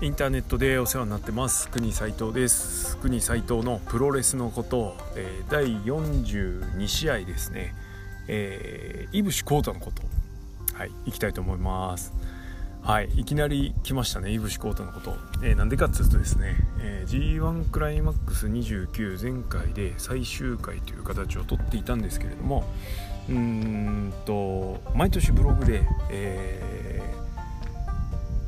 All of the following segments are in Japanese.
インターネットでお世話になってます。国斉藤です。国斉藤のプロレスのこと、えー、第42試合ですね、えー、井伏浩太のこと。はいいきたいと思います。はいいきなり来ましたね。井伏浩太のこと、えー、なんでかっつうとですね、えー、G1 クライマックス29前回で最終回という形をとっていたんですけれどもうーんと毎年ブログで、えー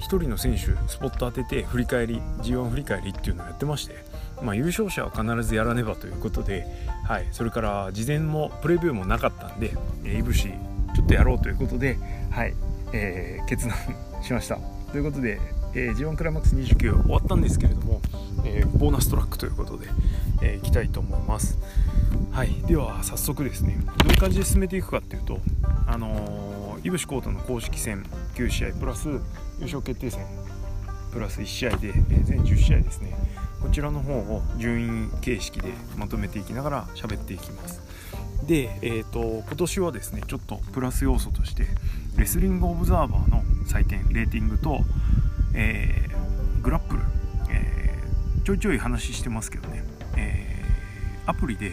1人の選手スポット当てて振り返り G1 振り返りっていうのをやってまして、まあ、優勝者は必ずやらねばということで、はい、それから事前もプレビューもなかったんでいぶしちょっとやろうということで、はいえー、決断しました。ということで、えー、G1 クライマックス29終わったんですけれども、えー、ボーナストラックということで、えー、いきたいと思います。はいでは早速ですねどういう感じで進めていくかっていうとあのー、いぶしコートの公式戦9試合プラス優勝決定戦。プラス1試合で、え、全10試合ですね。こちらの方を順位形式でまとめていきながら喋っていきます。で、えーと、今年はですねちょっとプラス要素としてレスリングオブザーバーの採点レーティングと、えー、グラップル、えー、ちょいちょい話してますけどね、えー、アプリで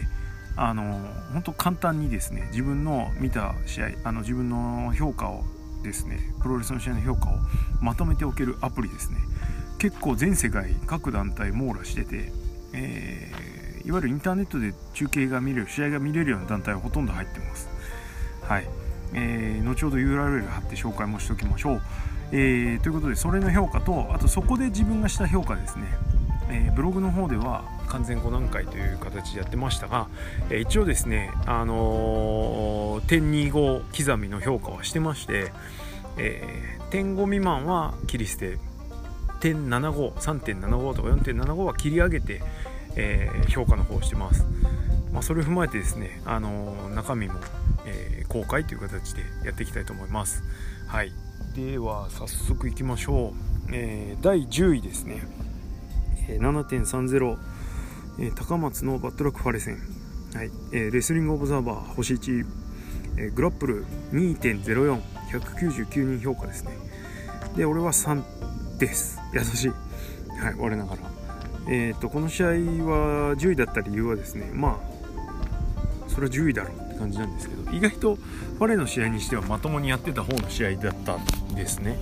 あの本当簡単にですね自分の見た試合あの自分の評価をですねプロレスの試合の評価をまとめておけるアプリですね。結構全世界各団体網羅してて、えー、いわゆるインターネットで中継が見れる試合が見れるような団体はほとんど入ってます。はい、えー、後ほど URL 貼って紹介もしておきましょう、えー、ということでそれの評価とあとそこで自分がした評価ですね、え、ブログの方では完全5段階という形でやってましたが、え一応ですね、あの、点25刻みの評価はしてまして、え、点5未満は切り捨て点75、3.75とか4.75は切り上げて、え、評価の方をしてます。まあ、それを踏まえてですね、あの、中身も、え、公開という形でやっていきたいと思います。はい。では、早速いきましょう。えー、第10位ですね。7.30え、高松のバットラックファレセン、はいえ、レスリングオブザーバー星1、え、グラップル2.04、199人評価ですね。で、俺は3です。優しい。はい、我ながら。えっ、ー、と、この試合は10位だった理由はですね、まあ、それは10位だろうって感じなんですけど、意外とファレの試合にしてはまともにやってた方の試合だったんですね。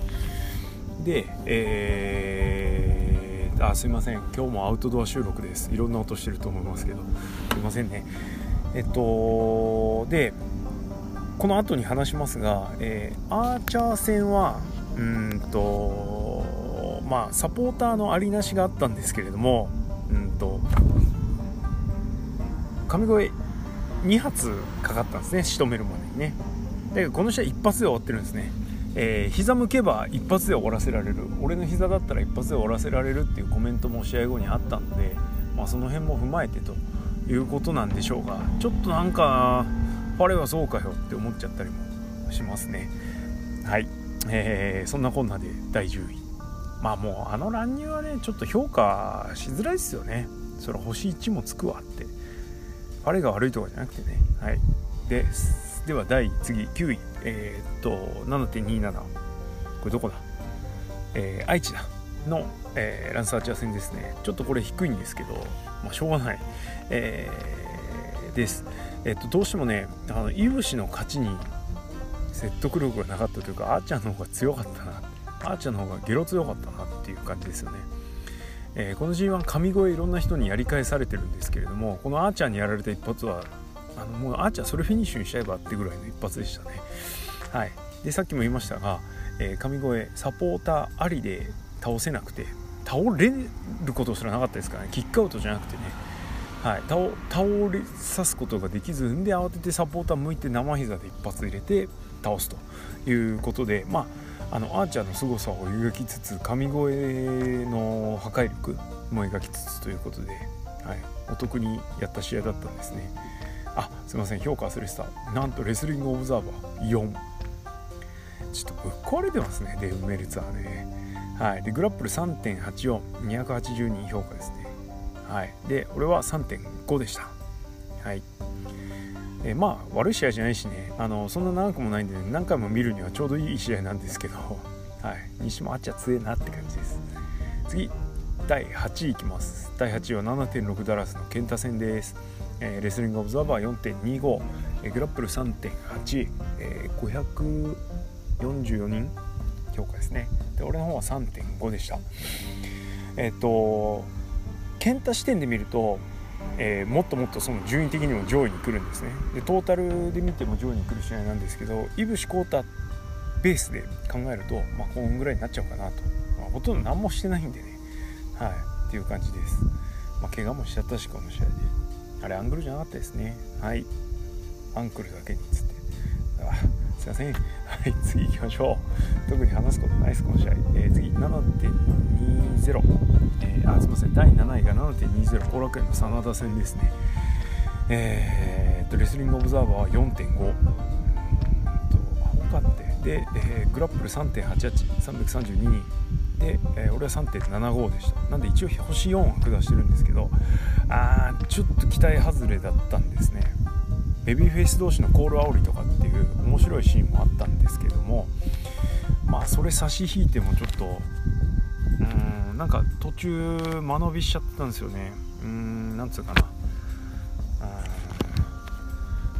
で、えーあすいません。今日もアウトドア収録です。いろんな音してると思いますけど。すいませんね。えっとでこの後に話しますが、えー、アーチャー戦はうんとまあサポーターのありなしがあったんですけれどもうんと神声2発かかったんですね。仕留めるまでにね。でこの試合一発で終わってるんですね。えー、膝向けば一発で終わらせられる。俺の膝だったら一発で終わらせられるっていうコメントも試合後にあったので、まあ、その辺も踏まえてということなんでしょうがちょっとなんかあれはそうかよって思っちゃったりもしますね。はい、えー、そんなこんなで第10位。まあもうあの乱入はねちょっと評価しづらいですよね。それ星1もつくわって。あれが悪いとかじゃなくてね。はい。ででは第次9位。えー、っと7.27これどこだ、えー、愛知だ。の、えー、ランサーチャー戦ですねちょっとこれ低いんですけど、まあ、しょうがない、えー、です、えっとどうしてもねあのいぶしの勝ちに説得力がなかったというかあーちゃんの方が強かったな。あーちゃんの方がゲロ強かったなっていう感じですよね。えー、この G1 神声いろんな人にやり返されてるんですけれどもこのあーちゃんにやられた一発はあのもうあーちゃんそれフィニッシュにしちゃえばってぐらいの一発でしたね。はい、でさっきも言いましたが、えー、神声サポーターありで倒せなくて倒れることすらなかったですからね。キックアウトじゃなくてね、はい、倒倒れさすことができずんで慌ててサポーター向いて生膝で一発入れて倒すということでまああのアーチャーの凄さを描きつつ神声の破壊力も描きつつということで、はい、お得にやった試合だったんですね。あすいません評価忘れてた。なんとレスリングオブザーバー。4ちょっとぶっ壊れてますねデーブ・メルツァーね。はい。でグラップル3.84280人評価ですね。はい。で俺は3.5でした。はい。えまあ悪い試合じゃないしね。あのそんな長くもないんで、ね、何回も見るにはちょうどいい試合なんですけど。はい。西もあっちゃ強えなって感じです。次第8位いきます。第8位は7.6ダラスのケンタ戦です、えー、レスリングオブザーバー4.25、えー、グラップル3.8、えー、544人評価ですね。で俺の方は3.5でした。えっ、ー、とケンタ視点で見るとえー、もっともっとその順位的にも上位に来るんですね。でトータルで見ても上位に来る試合なんですけどいぶしコータベースで考えると、まあ、こんぐらいになっちゃうかなと、まあ、ほとんど何もしてないんでね。はい。っていう感じです、まあ、怪我もしちゃったしこの試合で。あれアングルじゃなかったですね。はい。アンクルだけにつって。あすいません。はい次行きましょう。特に話すことないですこの試合、えー、次7.20えー、あすみません。第7位が7.20後楽園の真田戦ですね。えー、っとレスリングオブザーバーは4.5と他ってで、えー、グラップル3.88332人。で、えー、俺は3.75でした。なんで一応星4は下してるんですけどあーちょっと期待外れだったんですね。ベビーフェイス同士のコール煽りとかっていう面白いシーンもあったんですけどもまあそれ差し引いてもちょっとうんなんか途中間延びしちゃったんですよね。うんなんつうかな。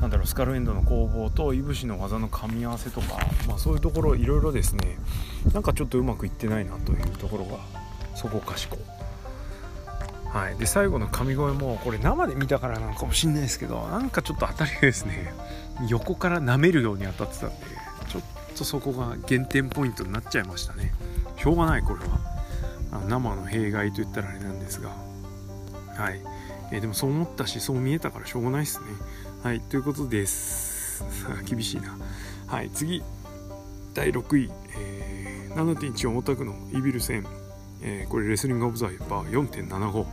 なんだろうスカルエンドの攻防といぶしの技の噛み合わせとか、まあ、そういうところいろいろですね。なんかちょっとうまくいってないなというところがそこかしこ。はい、で最後の神声もこれ生で見たからなのかもしんないですけどなんかちょっと当たりですね。横から舐めるように当たってたんでちょっとそこが減点ポイントになっちゃいましたね。しょうがないこれは。生の弊害といったらあれなんですが。はい、え、でもそう思ったしそう見えたからしょうがないですね。はい。ということです。厳しいな。はい。次。第6位、えー、7.14大田区のイビル戦、えー、これレスリングオブザイバー4.75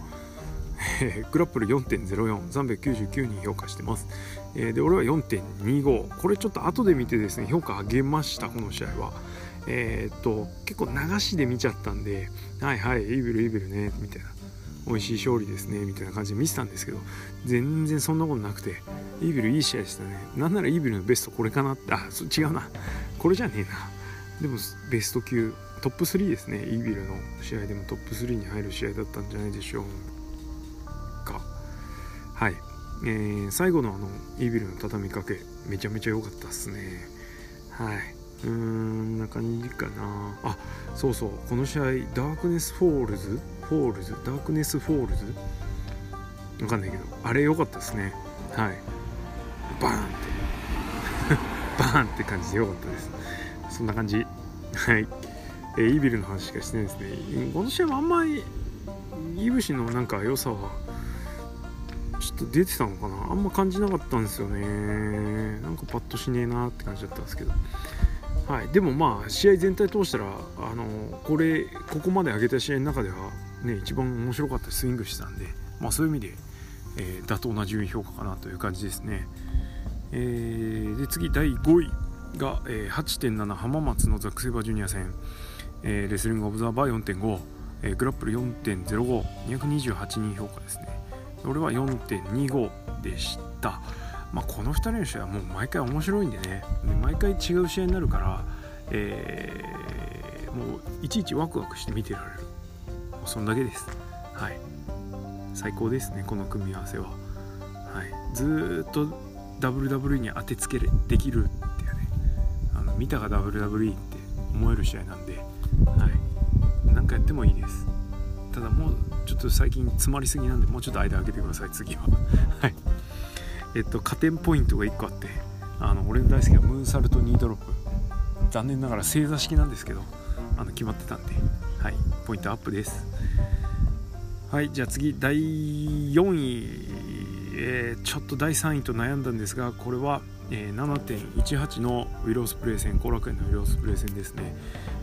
グラップル4.04,399人評価してます。えー、で、俺は4.25。これちょっと後で見てですね、評価上げました、この試合は。えー、っと、結構流しで見ちゃったんで、はいはい、イービル、イービルね、みたいな。美味しい勝利ですね、みたいな感じで見てたんですけど、全然そんなことなくて、イービルいい試合でしたね。なんならイービルのベストこれかなって、あ、違うな。これじゃねえな。でも、ベスト級、トップ3ですね。イービルの試合でもトップ3に入る試合だったんじゃないでしょうか。はい。えー、最後のあの、イービルの畳みかけ、めちゃめちゃ良かったっすね。はい。うーんな感じかな。あ、そうそう。この試合、ダークネスフォールズ？フォールズ？ダークネスフォールズ？わかんないけど、あれ良かったですね。はい。バーンって バーンって感じで良かったですそんな感じ。はい。えー、 EVIL の話しかしてないですね。この試合もあんまり飯伏のなんか良さはちょっと出てたのかな。あんま感じなかったんですよね。なんかパッとしねえなって感じだったんですけど。はい、でもまあ試合全体通したらあのこれここまで上げた試合の中ではね一番面白かったスイングしてたんで、まあ、そういう意味で、えー、妥当な順位評価かなという感じですね。えー、で次第5位。が、えー、8.7浜松のザク・セイバージュニア戦、えー、レスリング・オブザーバー4.5、えー、グラップル4.05228人評価ですね。俺は4.25でした。まあこの2人の試合はもう毎回面白いんでね。毎回違う試合になるから、えー、もういちいちワクワクして見てられる。もうそんだけです。はい。最高ですねこの組み合わせは。はい。ずっと WWE に当てつけできる見たが WWE って思える試合なんで、はい、何かやってもいいです。ただもうちょっと最近詰まりすぎなんでもうちょっと間空けてください次は。はい。えっと加点ポイントが1個あってあの俺の大好きなムーンサルトニードロップ。残念ながら正座式なんですけどあの決まってたんではい。ポイントアップです。はいじゃあ次第4位。えー、ちょっと第3位と悩んだんですがこれは、えー、7.18のウィロースプレー戦後楽園のウィロースプレー戦ですね、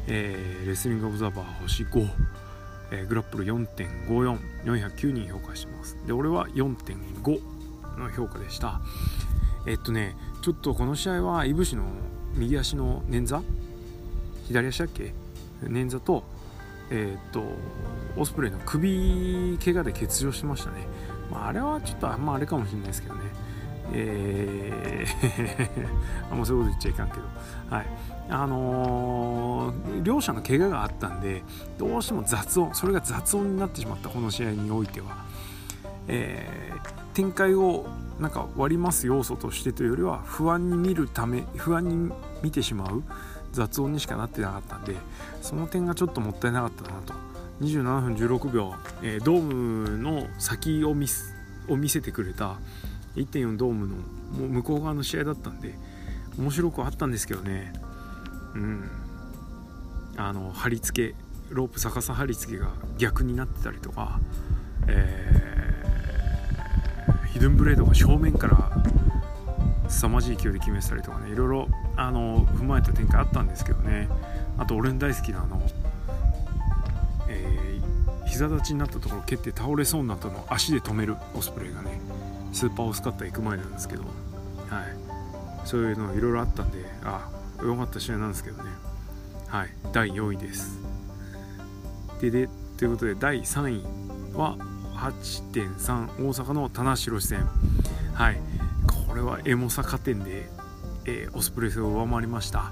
えー、レスリングオブザーバー星5、えー、グラップル4.54409人評価してます。で俺は4.5の評価でした。えっとねちょっとこの試合はいぶしの右足の捻挫？左足だっけ？捻挫とえー、っとオスプレイの首怪我で欠場しましたね。まあ、あれはちょっとあんまあれかもしれないですけどね。えー、もうそういうこと言っちゃいかんけど、はい。あのー、両者の怪我があったんでどうしても雑音それが雑音になってしまったこの試合においては、えー、展開をなんか割ります要素としてというよりは不安に見るため不安に見てしまう雑音にしかなってなかったんでその点がちょっともったいなかったなと。27分16秒、えー、ドームの先を見を見せてくれた1.4ドームのもう向こう側の試合だったんで面白くあったんですけどね。うん。あの貼り付けロープ逆さ貼り付けが逆になってたりとか、えー、ヒドゥンブレードが正面から凄まじい勢いで決めてたりとかねいろいろあの踏まえた展開あったんですけどね。あと俺の大好きなあの、えー、膝立ちになったところ蹴って倒れそうになったのを足で止めるオスプレイがねスーパーオスカッタ行く前なんですけど、はい、そういうのいろいろあったんであ良かった試合なんですけどね。はい。第4位です。ででということで第3位は8.3大阪の棚橋宏戦。はい。これはエモさ加点で、えー、オスプレスを上回りました。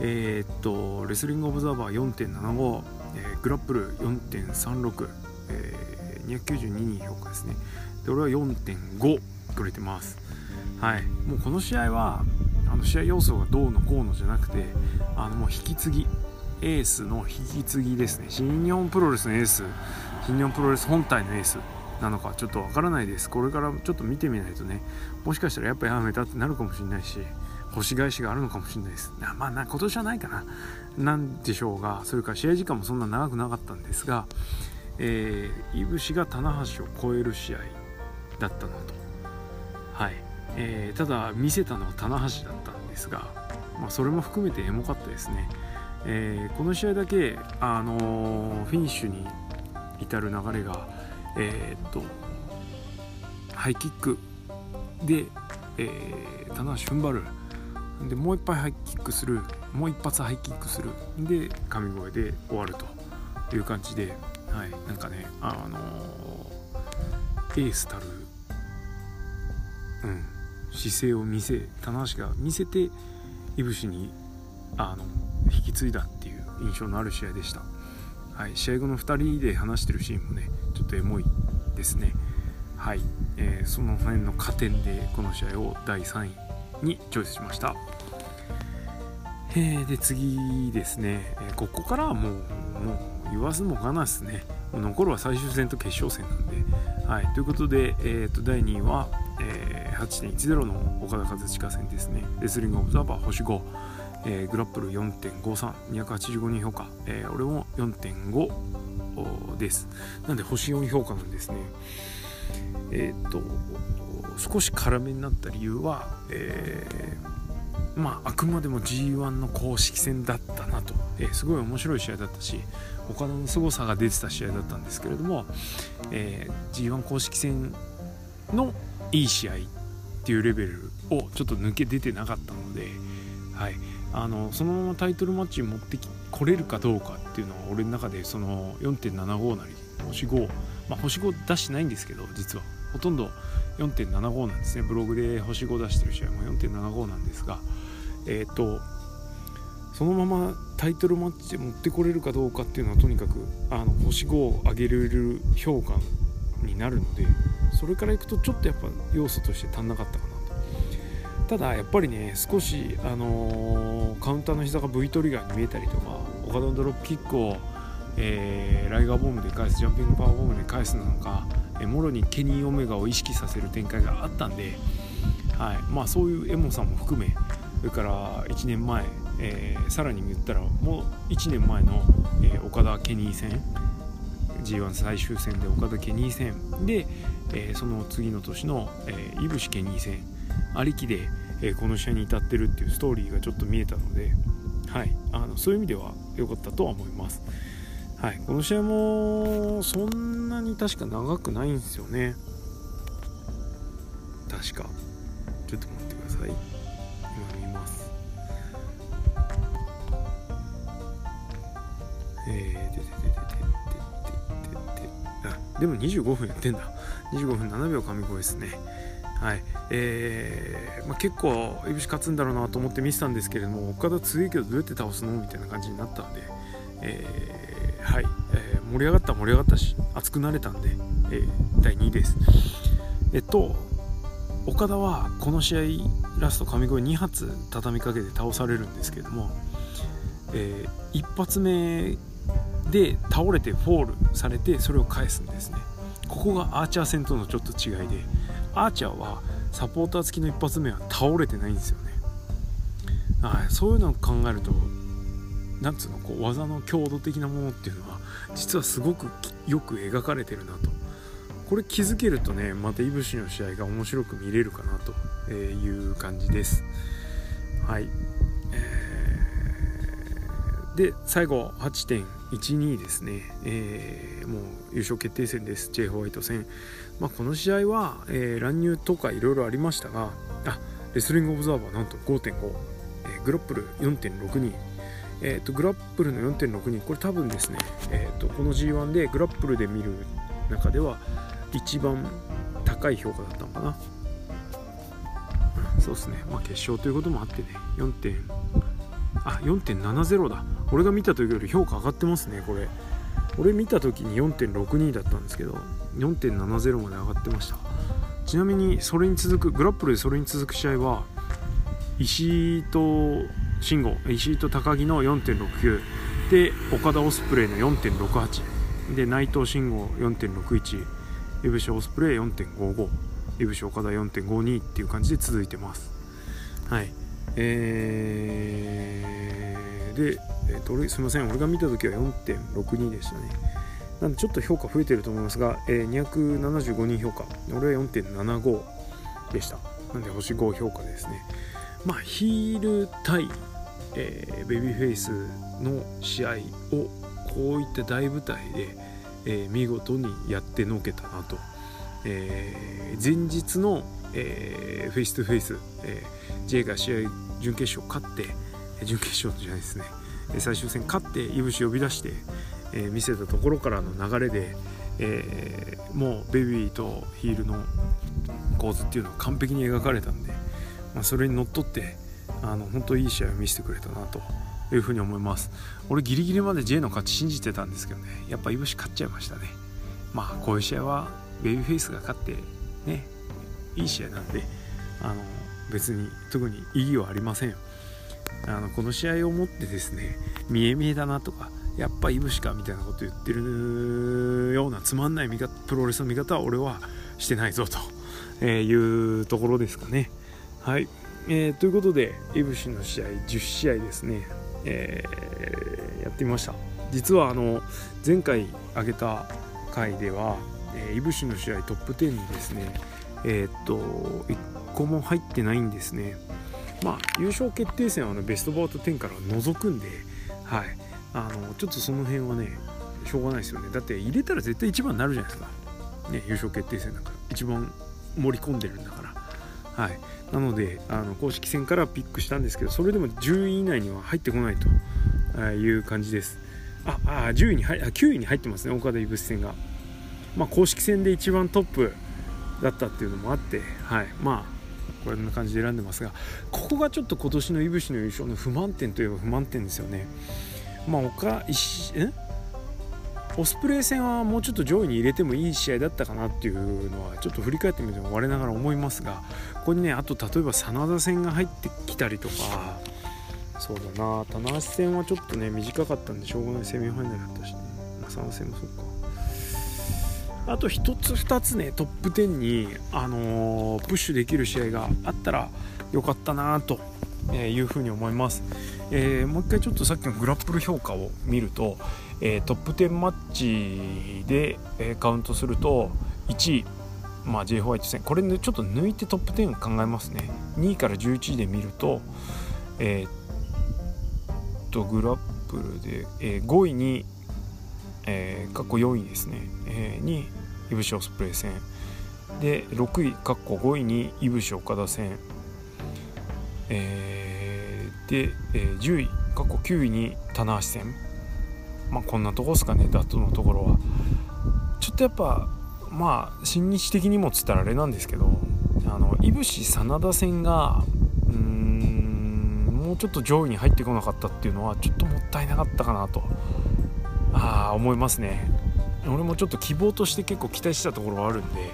えー、っとレスリングオブザーバー4.75、えー、グラップル4.36、えー、292人評価ですね。で俺は4.5くれてます。はい。もうこの試合はあの試合要素がどうのこうのじゃなくてあのもう引き継ぎエースの引き継ぎですね。新日本プロレスのエース新日本プロレス本体のエースなのかちょっとわからないです。これからちょっと見てみないとね。もしかしたらやっぱやめたってなるかもしれないし星返しがあるのかもしれないです。まあな今年はないかな。なんでしょうがそれから試合時間もそんな長くなかったんですが、いぶしが棚橋を超える試合。だったのと。はい、えー、ただ見せたのは棚橋だったんですが、まあ、それも含めてエモかったですね、えー、この試合だけ、あのフィニッシュに至る流れがえー、っとハイキックで、えー、棚橋踏ん張る。でもう一杯ハイキックする。もう一発ハイキックする。で神声で終わるという感じで、はい、なんかね、あのー、エースたる、うん、姿勢を見せ棚橋が見せていぶしにあの引き継いだっていう印象のある試合でした。はい、試合後の2人で話してるシーンもねちょっとエモいですね。はい、えー、その辺の加点でこの試合を第3位にチョイスしました。えー、で次ですね、えー、ここからはもうもう言わずもがなですね。残るは最終戦と決勝戦なんで。はい。ということで、えー、と第2位は、えー、8.10の岡田和親戦ですね。レスリングオブザーバー星5えー、グラップル4.53285人評価、えー、俺も4.5です。なんで星4評価なんですね。えっ、と少し辛めになった理由は、えー、まああくまでも G1 の公式戦だったなと、えー、すごい面白い試合だったし岡田の凄さが出てた試合だったんですけれども、えー、G1 公式戦のいい試合っていうレベルをちょっと抜け出てなかったので、はい、あのそのままタイトルマッチに持ってき来れるかどうかっていうのは俺の中でその4.75なり星5、まあ、星5出してないんですけど実は。ほとんど4.75なんですね。ブログで星5出してる試合も4.75なんですがえっ、ー、とそのままタイトルマッチで持ってこれるかどうかっていうのはとにかくあの星5を上げれる評価になるのでそれからいくとちょっとやっぱ要素として足んなかったかなただやっぱりね少し、あのー、カウンターの膝が V トリガーに見えたりとか岡田のドロップキックを、えー、ライガーボムで返すジャンピングパワーボムで返すなのか、えー、もろにケニー・オメガを意識させる展開があったんで、はい。まあ、そういうエモさも含めそれから1年前、えー、さらに言ったらもう1年前の、えー、岡田・ケニー戦 G1 最終戦で岡田・ケニー戦で、えー、その次の年の、えー、イブシ・ケニー戦ありきで、えー、この試合に至ってるっていうストーリーがちょっと見えたので、はい、あのそういう意味では良かったとは思います。はい、この試合もそんなに確か長くないんですよね。確か。ちょっと待ってください。でも25分やってんだ。25分7秒神声ですね。はいえーまあ、結構いぶし勝つんだろうなと思って見てたんですけれども岡田強いけどどうやって倒すのみたいな感じになったんで、えー、はい、えー、盛り上がった盛り上がったし熱くなれたんで、えー、第2位ですえっと岡田はこの試合ラスト神声2発畳みかけて倒されるんですけれども、えー、1発目で倒れてフォールされてそれを返すんですね。ここがアーチャー戦とのちょっと違いでアーチャーはサポーター付きの一発目は倒れてないんですよね。はいそういうのを考えるとなんつうのこう技の強度的なものっていうのは実はすごくよく描かれてるなと。これ気づけるとねまたいぶしの試合が面白く見れるかなという感じです。はい、えー、で最後12ですね、えー、もう優勝決定戦です。J ホワイト戦、まあ、この試合は、えー、乱入とかいろいろありましたがあレスリングオブザーバーなんと5.5、えー、グラップル4.62えーと、グラップルの4.62これ多分ですね、えーと、この G1 でグラップルで見る中では一番高い評価だったのかな、そうですね。まあ決勝ということもあってね4点あ4.70だ。俺が見た時より評価上がってますねこれ。俺見た時に4.62だったんですけど4.70まで上がってました。ちなみにそれに続くグラップルでそれに続く試合は石井と慎吾石井と高木の4.69で岡田オスプレイの4.68で内藤慎吾4.61いぶしオスプレイ4.55いぶし岡田4.52っていう感じで続いてます。はい。えー、で、えー、とすみません。俺が見た時は4.62でしたね。なんでちょっと評価増えてると思いますが、えー、275人評価。俺は4.75でした。なんで星5評価ですね。まあヒール対、えー、ベビーフェイスの試合をこういった大舞台で、えー、見事にやってのけたなと、えー、前日の、えー、 face to face、えー、J が試合準決勝勝って準決勝じゃないですね。最終戦勝っていぶし呼び出して、えー、見せたところからの流れで、えー、もうベビーとヒールの構図っていうのは完璧に描かれたんで、まあ、それにのっとってあの本当いい試合を見せてくれたなというふうに思います。俺ギリギリまで J の勝ち信じてたんですけどね。やっぱいぶし勝っちゃいましたね。まあこういう試合はベビーフェイスが勝ってねいい試合なんであの別に特に意義はありませんあのこの試合をもってですね見え見えだなとかやっぱイブシかみたいなこと言ってるようなつまんない見方プロレスの見方は俺はしてないぞと、えいうところですかね。はい、えー、ということでイブシの試合10試合ですね、えー、やってみました。実はあの前回挙げた回では、えー、イブシの試合トップ10にですね。えー、っと個も入ってないんですね。まあ優勝決定戦はねベストバウト10から除くんではい。あのちょっとその辺はねしょうがないですよね。だって入れたら絶対1番になるじゃないですか。ね優勝決定戦なんか一番盛り込んでるんだから。はい。なのであの公式戦からピックしたんですけどそれでも10位以内には入ってこないという感じです。ああ10位に入あ9位に入ってますね。岡田いぶし戦が。まあ公式戦で一番トップだったっていうのもあってはい。まあこんな感じで選んでますがここがちょっと今年のいぶしの優勝の不満点といえば不満点ですよね。まあ他一え？オスプレイ戦はもうちょっと上位に入れてもいい試合だったかなっていうのはちょっと振り返ってみても我ながら思いますがここにねあと例えば真田戦が入ってきたりとかそうだな。棚橋戦はちょっとね短かったんでしょうがない。セミファイナルだったし。ね真田戦もそうか。あと1つ2つねトップ10に、あのー、プッシュできる試合があったらよかったなというふうに思います、えー、もう一回ちょっとさっきのグラップル評価を見ると、えー、トップ10マッチで、えカウントすると1位まあ、J ホワイト戦。これねちょっと抜いてトップ10考えますね。2位から11位で見るとえー、っとグラップルで、えー、5位にえー、過去4位ですね、えー、にいぶしオスプレイ戦。で6位過去5位にいぶし岡田戦、えー、で、えー、10位過去9位に棚橋戦。まあこんなとこですかねダットのところは。ちょっとやっぱまあ新日的にもつったらあれなんですけどあのいぶし真田戦がうんもうちょっと上位に入ってこなかったっていうのはちょっともったいなかったかなと。あ思いますね。俺もちょっと希望として結構期待してたところはあるんで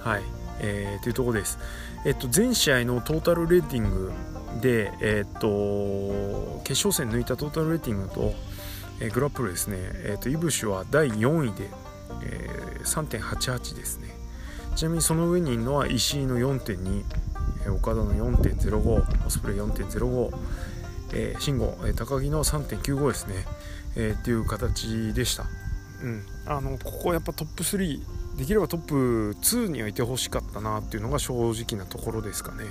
はい。えー、というところです、えっと、全試合のトータルレーティングで、えっと、決勝戦抜いたトータルレーティングと、えー、グラップルですね、えっと、イブシュは第4位で、えー、3.88ですね。ちなみにその上にいるのは石井の4.2、えー、岡田の4.05オスプレイ4.05、えー、慎吾、えー、高木の3.95ですね、えー、っていう形でした、うん、あのここやっぱトップ3できればトップ2にはいてほしかったなっていうのが正直なところですかね。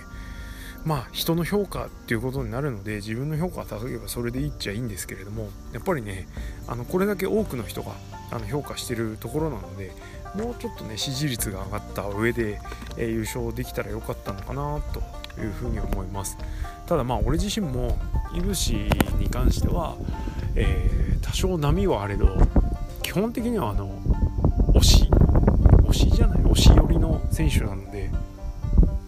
まあ人の評価っていうことになるので自分の評価が高ければそれでいいっちゃいいんですけれどもやっぱりねあのこれだけ多くの人があの評価してるところなのでもうちょっとね支持率が上がった上で、えー、優勝できたらよかったのかなというふうに思います。ただまあ俺自身もいぶしに関しては、えー、多少波はあれど基本的にはあの推し推しじゃない推し寄りの選手なので、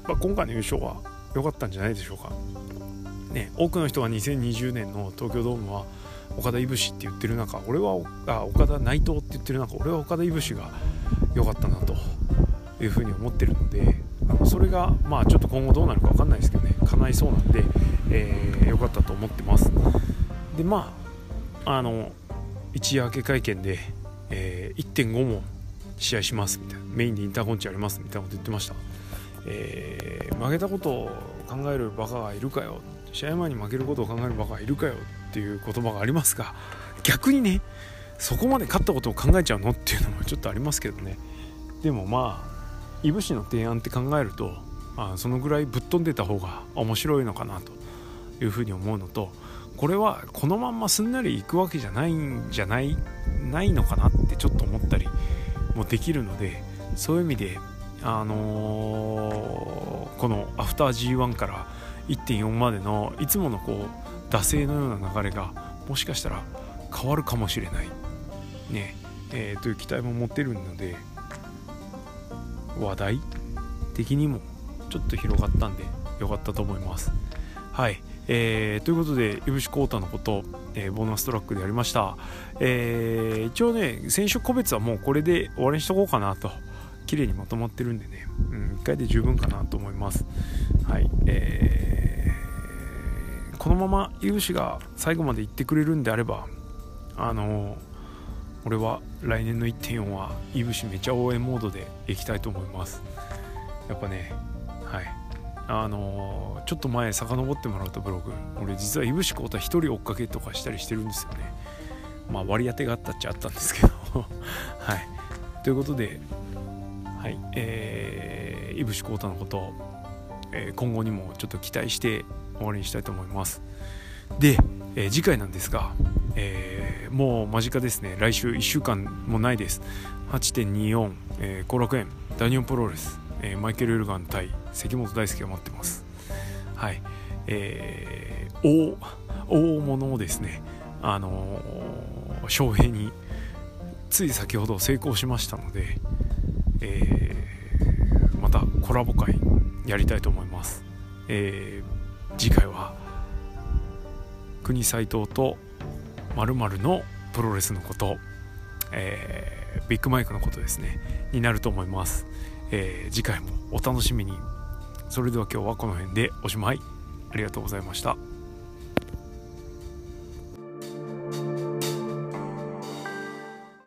まあ、今回の優勝は良かったんじゃないでしょうか。ね、多くの人が2020年の東京ドームは岡田いぶしって言ってる中俺はあ岡田内藤って言ってる中俺は岡田いぶしが良かったなというふうに思ってるのであのそれがまあちょっと今後どうなるか分かんないですけどね叶いそうなんで、えー、かったと思ってますでまああの一夜明け会見で、えー、1.5も試合しますみたいな。メインでインターコンチありますみたいなこと言ってました。えー、負けたことを考えるバカがいるかよ。試合前に負けることを考えるバカがいるかよっていう言葉がありますが逆にねそこまで勝ったことを考えちゃうの？っていうのもちょっとありますけどね。でもまあいぶしの提案って考えると、あ、そのぐらいぶっ飛んでた方が面白いのかなというふうに思うのとこれはこのまんますんなりいくわけじゃないんじゃないないのかなってちょっと思ったりもできるのでそういう意味であのー、このアフター G1 から1.4までのいつものこう惰性のような流れがもしかしたら変わるかもしれない、ね。えー、という期待も持てるので話題的にもちょっと広がったんでよかったと思います。はい、えー、ということで、いぶしこうたのこと、えー、ボーナストラックでやりました。えー、一応ね、選手個別はもうこれで終わりにしとこうかなと綺麗にまとまってるんでね、うん、1回で十分かなと思います。はい、えー、このまま有志が最後まで行ってくれるんであれば、あの、俺は来年の1.4はイブシめちゃ応援モードでいきたいと思います。やっぱね、はい。あのー、ちょっと前遡ってもらうとブログ、俺実はイブシコータ1人追っかけとかしたりしてるんですよね。まあ割り当てがあったっちゃあったんですけど。はい。ということで、はい、えー、いぶしこうたのことを、えー、今後にもちょっと期待して終わりにしたいと思います。で、えー、次回なんですが、えー、もう間近ですね。来週1週間もないです。8.24後、えー、楽園ダニオンプロレス、えー、マイケル・エルガン対関本大輔が待ってます。はい。えー、大大物をですねあのー、翔平につい先ほど成功しましたので、えー、またコラボ会やりたいと思います、えー、次回は国斎藤とまるのプロレスのこと、えー、ビッグマイクのことですねになると思います、えー、次回もお楽しみに。それでは今日はこの辺でおしまい。ありがとうございました。